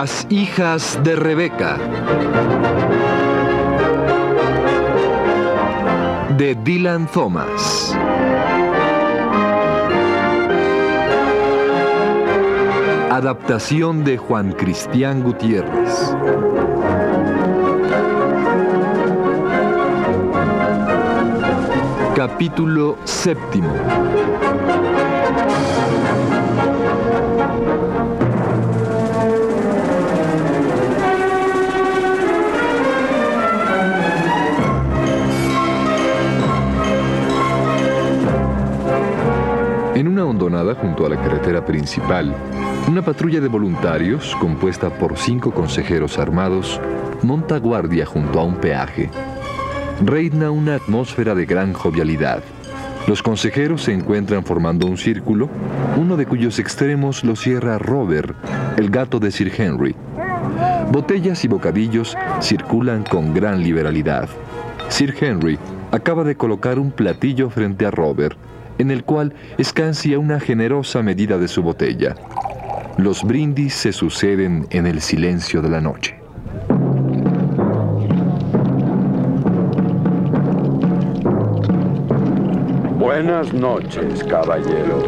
Las hijas de Rebeca. De Dylan Thomas. Adaptación de Juan Cristián Gutiérrez. Capítulo séptimo. Una hondonada junto a la carretera principal, una patrulla de voluntarios, compuesta por cinco consejeros armados, monta guardia junto a un peaje. Reina una atmósfera de gran jovialidad. Los consejeros se encuentran formando un círculo, uno de cuyos extremos lo cierra Robert, el gato de Sir Henry. Botellas y bocadillos circulan con gran liberalidad. Sir Henry acaba de colocar un platillo frente a Robert, en el cual escancia una generosa medida de su botella. Los brindis se suceden en el silencio de la noche. Buenas noches, caballeros.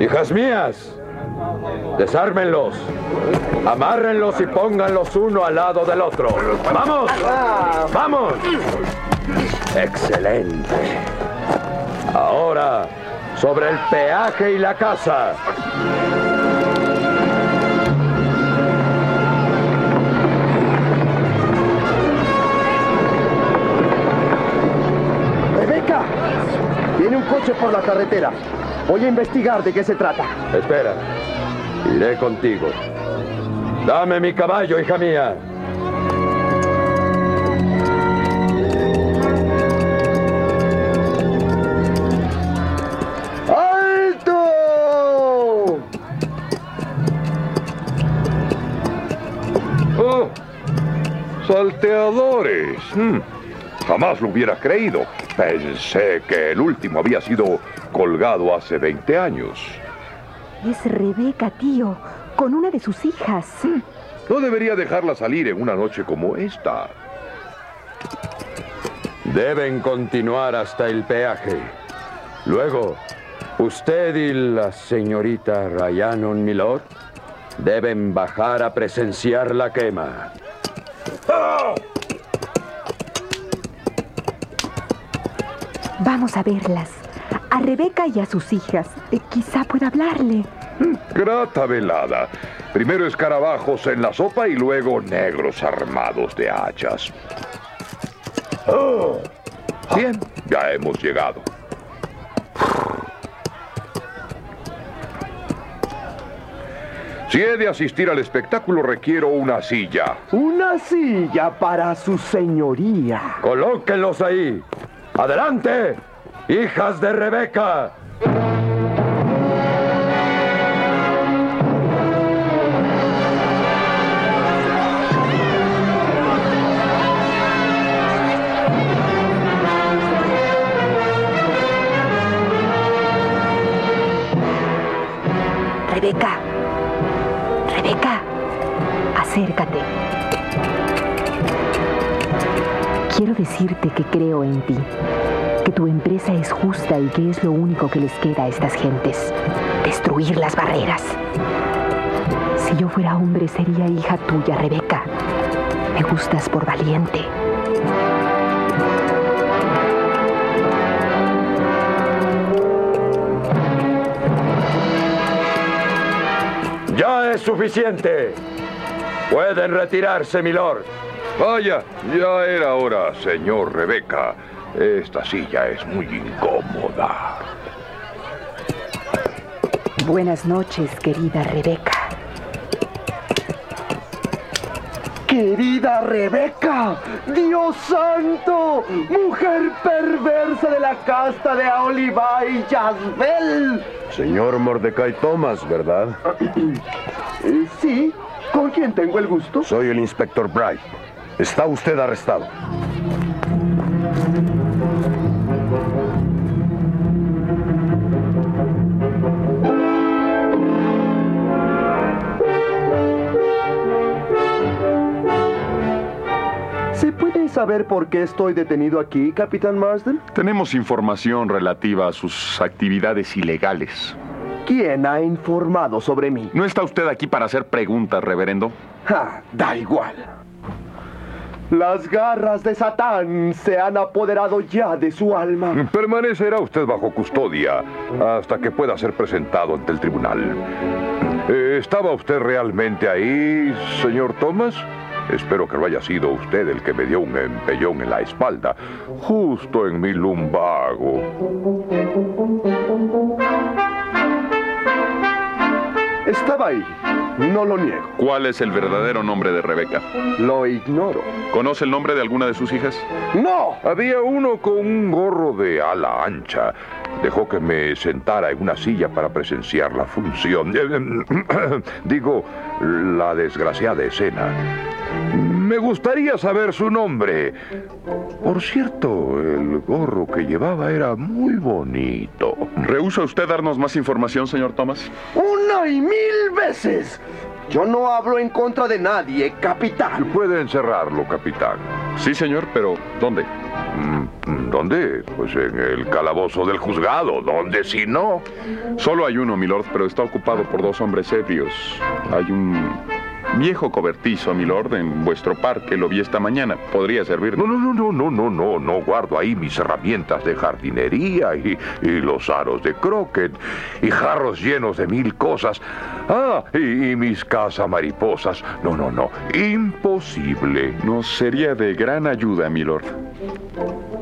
Hijas mías, desármenlos, amárrenlos y pónganlos uno al lado del otro. ¡Vamos! ¡Vamos! ¡Excelente! Ahora, sobre el peaje y la casa. Rebeca, viene un coche por la carretera. Voy a investigar de qué se trata. Espera, iré contigo. Dame mi caballo, hija mía. ¡Alto! Oh, salteadores. Hmm, Jamás lo hubiera creído. Pensé que el último había sido colgado hace 20 años. Es Rebeca, tío, con una de sus hijas. No debería dejarla salir en una noche como esta. Deben continuar hasta el peaje. Luego, usted y la señorita Ryanon Milord deben bajar a presenciar la quema. Vamos a verlas. A Rebeca y a sus hijas. Eh, quizá pueda hablarle. Grata velada. Primero escarabajos en la sopa y luego negros armados de hachas. Bien, ya hemos llegado. Si he de asistir al espectáculo requiero una silla. Una silla para su señoría. Colóquenlos ahí. ¡Adelante! ¡Hijas de Rebeca! Rebeca. Rebeca. Acércate. Quiero decirte que creo en ti. Y que es lo único que les queda a estas gentes. Destruir las barreras. Si yo fuera hombre sería hija tuya, Rebeca. Me gustas por valiente. ¡Ya es suficiente! Pueden retirarse, milord. Vaya, ya era hora, señor Rebeca. Esta silla es muy incómoda. Buenas noches, querida Rebeca. Querida Rebeca, Dios santo, mujer perversa de la casta de Oliva y Jazbel. Señor Mordecai Thomas, ¿verdad? Sí, ¿con quién tengo el gusto? Soy el inspector Bright. Está usted arrestado. Saber por qué estoy detenido aquí, Capitán Marsden? Tenemos información relativa a sus actividades ilegales. ¿Quién ha informado sobre mí? ¿No está usted aquí para hacer preguntas, reverendo? Da igual. Las garras de Satán se han apoderado ya de su alma. Permanecerá usted bajo custodia hasta que pueda ser presentado ante el tribunal. Eh, ¿Estaba usted realmente ahí, señor Thomas? Espero que no haya sido usted el que me dio un empellón en la espalda, justo en mi lumbago. Estaba ahí, no lo niego. ¿Cuál es el verdadero nombre de Rebeca? Lo ignoro. ¿Conoce el nombre de alguna de sus hijas? ¡No! Había uno con un gorro de ala ancha. Dejó que me sentara en una silla para presenciar la función. Digo, la desgraciada escena. Me gustaría saber su nombre. Por cierto, el gorro que llevaba era muy bonito. ¿Rehúsa usted darnos más información, señor Thomas? ¡Una y mil veces! Yo no hablo en contra de nadie, capitán. Puede encerrarlo, capitán. Sí, señor, pero ¿dónde? Mm, ¿Dónde? Pues en el calabozo del juzgado. ¿Dónde si no? Solo hay uno, milord, pero está ocupado por dos hombres ebrios. Hay un viejo cobertizo, milord, en vuestro parque. Lo vi esta mañana. Podría servir. No, no, no, no, no, no, no, no. Guardo ahí mis herramientas de jardinería y, y los aros de croquet y jarros llenos de mil cosas. Ah, y, y mis mariposas. No, no, no. Imposible. Nos sería de gran ayuda, milord.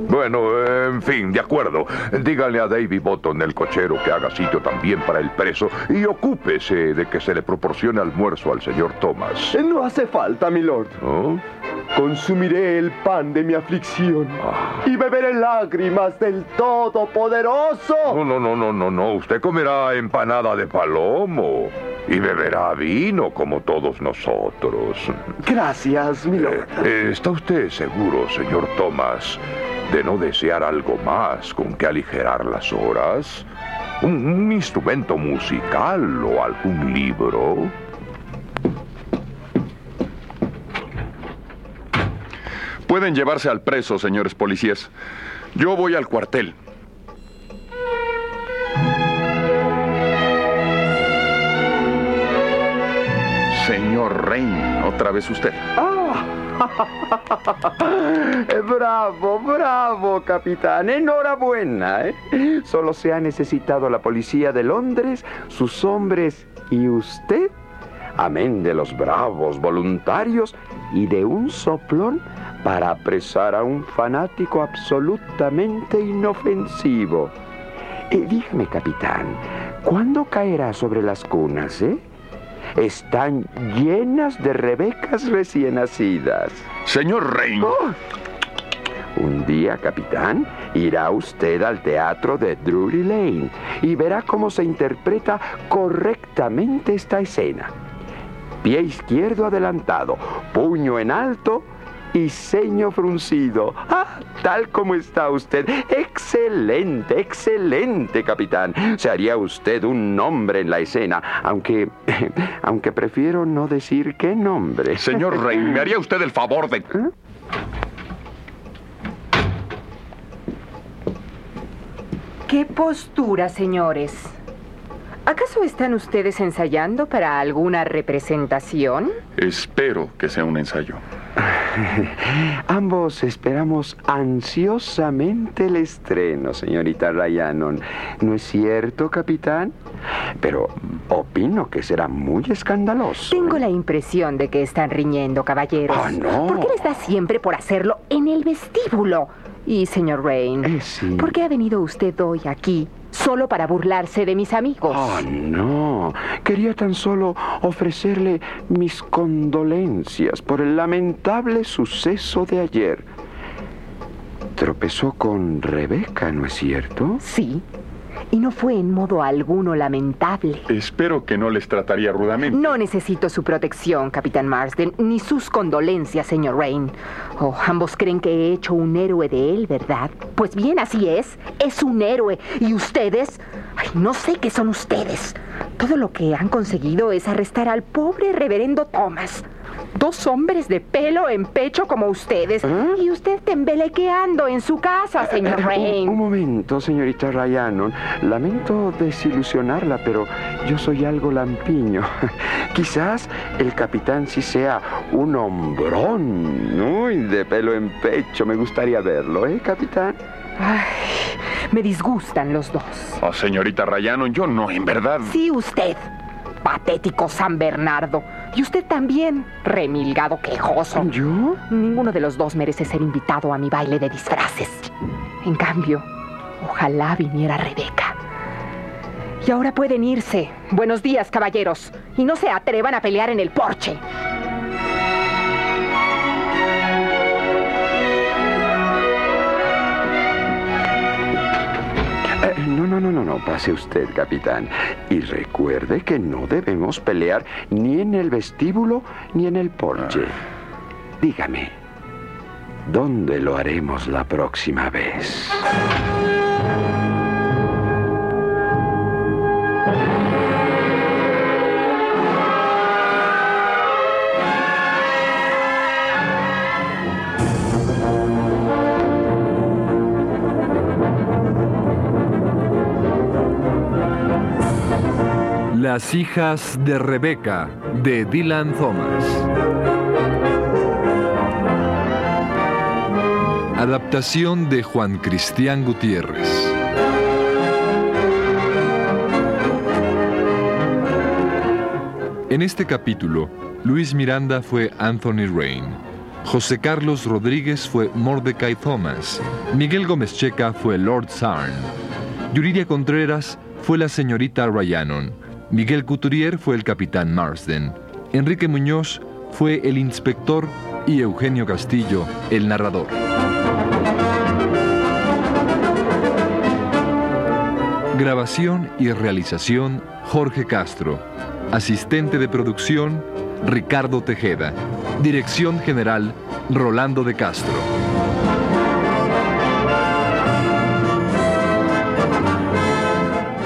Bueno, en fin, de acuerdo. Dígale a David Botton, el cochero, que haga sitio también para el preso y ocúpese de que se le proporcione almuerzo al señor Thomas. No hace falta, milord. ¿No? Consumiré el pan de mi aflicción y beberé lágrimas del Todopoderoso. No, no, no, no, no, no. Usted comerá empanada de palomo y beberá vino como todos nosotros. Gracias, milord. Eh, ¿Está usted seguro, señor Thomas, de no desear algo más con que aligerar las horas? ¿Un, un instrumento musical o algún libro? Pueden llevarse al preso, señores policías. Yo voy al cuartel. Señor Rain, otra vez usted. Ah. bravo, bravo, capitán. Enhorabuena. ¿eh? Solo se ha necesitado la policía de Londres, sus hombres y usted, amén de los bravos voluntarios y de un soplón para apresar a un fanático absolutamente inofensivo. Eh, dígame, capitán, ¿cuándo caerá sobre las cunas, eh? Están llenas de rebecas recién nacidas. Señor Rain. Oh. Un día, capitán, irá usted al teatro de Drury Lane y verá cómo se interpreta correctamente esta escena. Pie izquierdo adelantado, puño en alto y ceño fruncido. Ah, tal como está usted. Excelente, excelente, capitán. Se haría usted un nombre en la escena, aunque aunque prefiero no decir qué nombre. Señor Rain, ¿me haría usted el favor de... ¿Qué postura, señores? ¿Acaso están ustedes ensayando para alguna representación? Espero que sea un ensayo. Ambos esperamos ansiosamente el estreno, señorita Ryanon. ¿No es cierto, capitán? Pero opino que será muy escandaloso. Tengo la impresión de que están riñendo, caballeros. Ah, no. ¿Por qué les da siempre por hacerlo en el vestíbulo? Y, señor Rain, Eh, sí. ¿por qué ha venido usted hoy aquí solo para burlarse de mis amigos? Oh, no. Quería tan solo ofrecerle mis condolencias por el lamentable suceso de ayer. Tropezó con Rebeca, ¿no es cierto? Sí. Y no fue en modo alguno lamentable. Espero que no les trataría rudamente. No necesito su protección, Capitán Marsden, ni sus condolencias, señor Rain. Oh, ambos creen que he hecho un héroe de él, ¿verdad? Pues bien, así es. Es un héroe. ¿Y ustedes? Ay, no sé qué son ustedes. Todo lo que han conseguido es arrestar al pobre reverendo Thomas. Dos hombres de pelo en pecho como ustedes. Y usted tembelequeando en su casa, señor Eh, Rain. Un, un momento, señorita Ryanon. Lamento desilusionarla, pero yo soy algo lampiño. Quizás el capitán sí sea un hombrón. Uy, de pelo en pecho. Me gustaría verlo, ¿eh, capitán? Ay, me disgustan los dos. Oh, señorita Rayano, yo no, en verdad. Sí, usted. Patético San Bernardo. Y usted también, remilgado quejoso. ¿Yo? Ninguno de los dos merece ser invitado a mi baile de disfraces. En cambio, ojalá viniera Rebeca. Y ahora pueden irse. Buenos días, caballeros. Y no se atrevan a pelear en el porche. No, no, no, no, no. Pase usted, capitán. Y recuerde que no debemos pelear ni en el vestíbulo ni en el porche. Dígame, ¿dónde lo haremos la próxima vez? Las hijas de Rebeca, de Dylan Thomas. Adaptación de Juan Cristián Gutiérrez. En este capítulo, Luis Miranda fue Anthony Rain, José Carlos Rodríguez fue Mordecai Thomas, Miguel Gómez Checa fue Lord Sarn, Yuridia Contreras fue la señorita Ryanon, Miguel Couturier fue el capitán Marsden, Enrique Muñoz fue el inspector y Eugenio Castillo el narrador. Grabación y realización Jorge Castro. Asistente de producción Ricardo Tejeda. Dirección general Rolando de Castro.